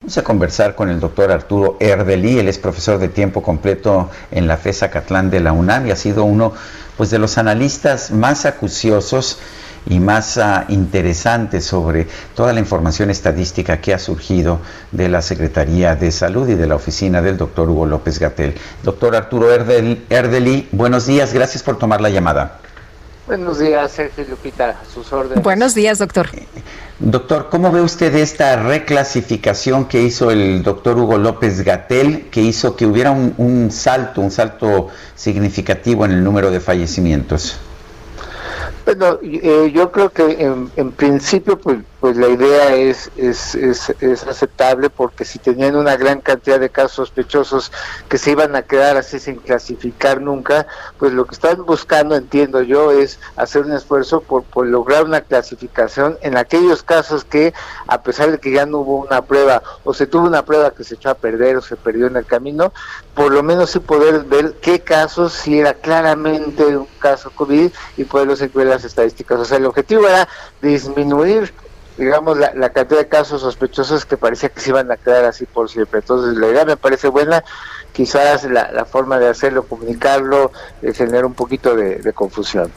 Vamos a conversar con el doctor Arturo Erdeli, él es profesor de tiempo completo en la FESA Catlán de la UNAM y ha sido uno pues, de los analistas más acuciosos y más uh, interesantes sobre toda la información estadística que ha surgido de la Secretaría de Salud y de la oficina del doctor Hugo López Gatel. Doctor Arturo Erdeli buenos días, gracias por tomar la llamada. Buenos días, Sergio Lupita, a sus órdenes. Buenos días, doctor. Doctor, ¿cómo ve usted esta reclasificación que hizo el doctor Hugo López Gatel, que hizo que hubiera un, un salto, un salto significativo en el número de fallecimientos? Bueno, eh, yo creo que en, en, principio pues, pues la idea es, es, es, es, aceptable porque si tenían una gran cantidad de casos sospechosos que se iban a quedar así sin clasificar nunca, pues lo que están buscando, entiendo yo, es hacer un esfuerzo por, por lograr una clasificación en aquellos casos que a pesar de que ya no hubo una prueba o se tuvo una prueba que se echó a perder o se perdió en el camino, por lo menos sí poder ver qué casos si era claramente un caso COVID y poderlos incluir las estadísticas. O sea, el objetivo era disminuir, digamos, la, cantidad de casos sospechosos que parecía que se iban a quedar así por siempre. Entonces, la idea me parece buena. Quizás la, forma de hacerlo, comunicarlo, eh, genera un poquito de, de confusión.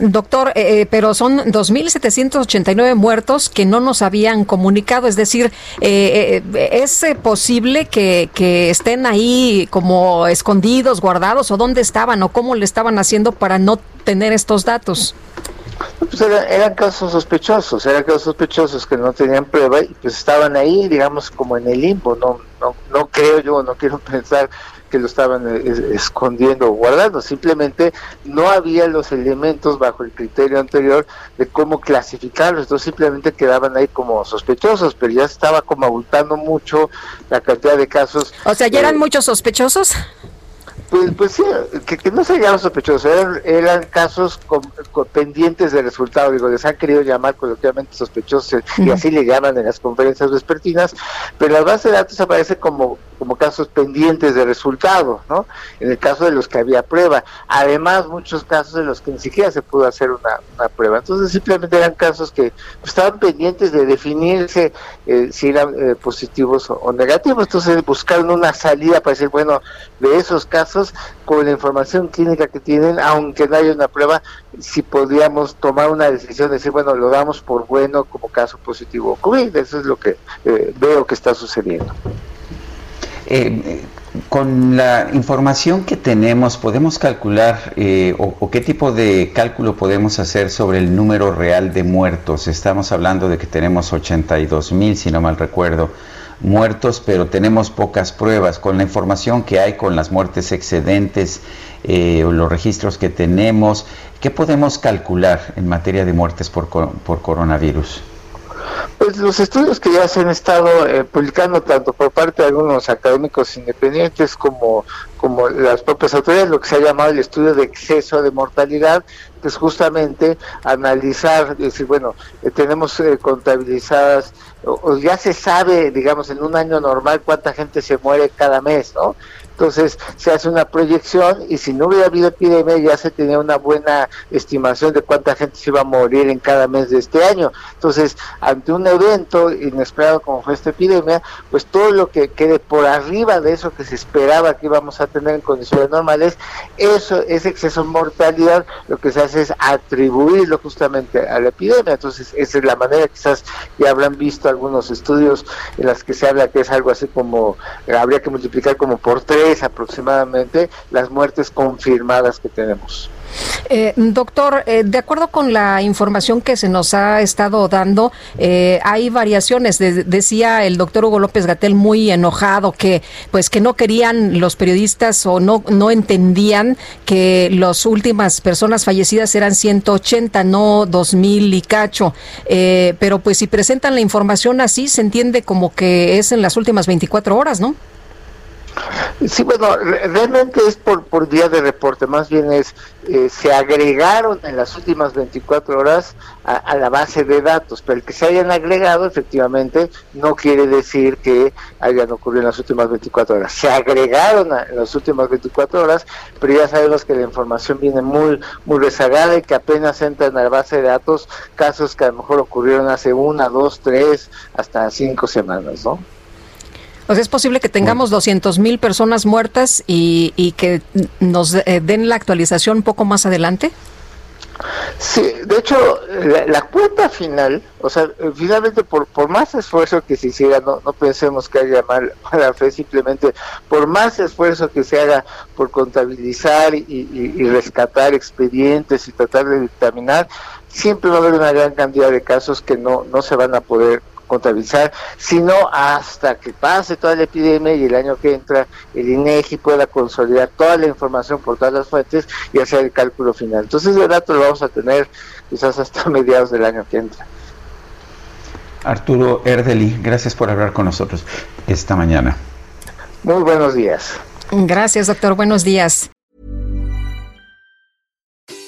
Doctor, eh, pero son 2.789 muertos que no nos habían comunicado. Es decir, eh, ¿es posible que, que estén ahí como escondidos, guardados, o dónde estaban, o cómo le estaban haciendo para no tener estos datos? Pues eran, eran, casos sospechosos, eran casos sospechosos que no tenían prueba y pues estaban ahí, digamos, como en el limbo. No, no, no creo yo, no quiero pensar que lo estaban eh, escondiendo o guardando, simplemente no había los elementos bajo el criterio anterior de cómo clasificarlos, entonces simplemente quedaban ahí como sospechosos, pero ya estaba como abultando mucho la cantidad de casos. O sea, ¿ya eran eh, muchos sospechosos? Pues, pues sí, que, que, no se llaman sospechosos, eran, eran casos con, con pendientes de resultado, digo, les han querido llamar coloquialmente sospechosos uh -huh. y así le llaman en las conferencias vespertinas, pero la base de datos aparece como, como casos pendientes de resultado, ¿no? En el caso de los que había prueba, además muchos casos en los que ni siquiera se pudo hacer una, una prueba, entonces simplemente eran casos que pues, estaban pendientes de definirse eh, si eran eh, positivos o, o negativos, entonces buscaron una salida para decir, bueno, de esos casos con la información clínica que tienen, aunque no haya una prueba, si podríamos tomar una decisión de decir, bueno, lo damos por bueno como caso positivo COVID. Eso es lo que eh, veo que está sucediendo. Eh, con la información que tenemos, ¿podemos calcular eh, o, o, qué tipo de cálculo podemos hacer sobre el número real de muertos? Estamos hablando de que tenemos 82 mil, si no mal recuerdo muertos, pero tenemos pocas pruebas. Con la información que hay, con las muertes excedentes, eh, los registros que tenemos, ¿qué podemos calcular en materia de muertes por, por coronavirus? Pues los estudios que ya se han estado eh, publicando tanto por parte de algunos académicos independientes como, como las propias autoridades, lo que se ha llamado el estudio de exceso de mortalidad, que es justamente analizar, decir, bueno, eh, tenemos eh, contabilizadas, o ya se sabe, digamos, en un año normal cuánta gente se muere cada mes, ¿no? Entonces se hace una proyección y si no hubiera habido epidemia ya se tenía una buena estimación de cuánta gente se iba a morir en cada mes de este año. Entonces, ante un evento inesperado como fue esta epidemia, pues todo lo que quede por arriba de eso que se esperaba que íbamos a tener en condiciones normales, eso, ese exceso de mortalidad, lo que se hace es atribuirlo justamente a la epidemia. Entonces, esa es la manera, quizás ya habrán visto algunos estudios en las que se habla que es algo así como, habría que multiplicar como por tres aproximadamente las muertes confirmadas que tenemos. Eh, doctor, eh, de acuerdo con la información que se nos ha estado dando, eh, hay variaciones. decía el doctor Hugo López Gatel muy enojado que, pues, que no querían los periodistas o no no entendían que las últimas personas fallecidas eran 180, no 2000 y cacho. pero, pues, si presentan la información así, se entiende como que es en las últimas 24 horas, ¿no? Sí, bueno, realmente es por, por día de reporte, más bien es, eh, se agregaron en las últimas 24 horas a, la base de datos, pero el que se hayan agregado efectivamente no quiere decir que hayan ocurrido en las últimas 24 horas. Se agregaron en las últimas 24 horas, pero ya sabemos que la información viene muy, muy rezagada y que apenas entran a la base de datos casos que a lo mejor ocurrieron hace una, dos, tres, hasta cinco semanas, ¿no? O sea, es posible que tengamos 200 mil personas muertas y, y que nos eh, den la actualización un poco más adelante. Sí, de hecho, la, cuenta final, o sea, finalmente por, por más esfuerzo que se hiciera, no, no pensemos que haya mal, mala fe, simplemente por más esfuerzo que se haga por contabilizar y, y rescatar expedientes y tratar de dictaminar, siempre va a haber una gran cantidad de casos que no, no se van a poder contabilizar, sino hasta que pase toda la epidemia y el año que entra el INEGI pueda consolidar toda la información por todas las fuentes y hacer el cálculo final. Entonces el dato lo vamos a tener quizás hasta mediados del año que entra. Arturo Erdeli, gracias por hablar con nosotros esta mañana. Muy buenos días. Gracias, doctor. Buenos días.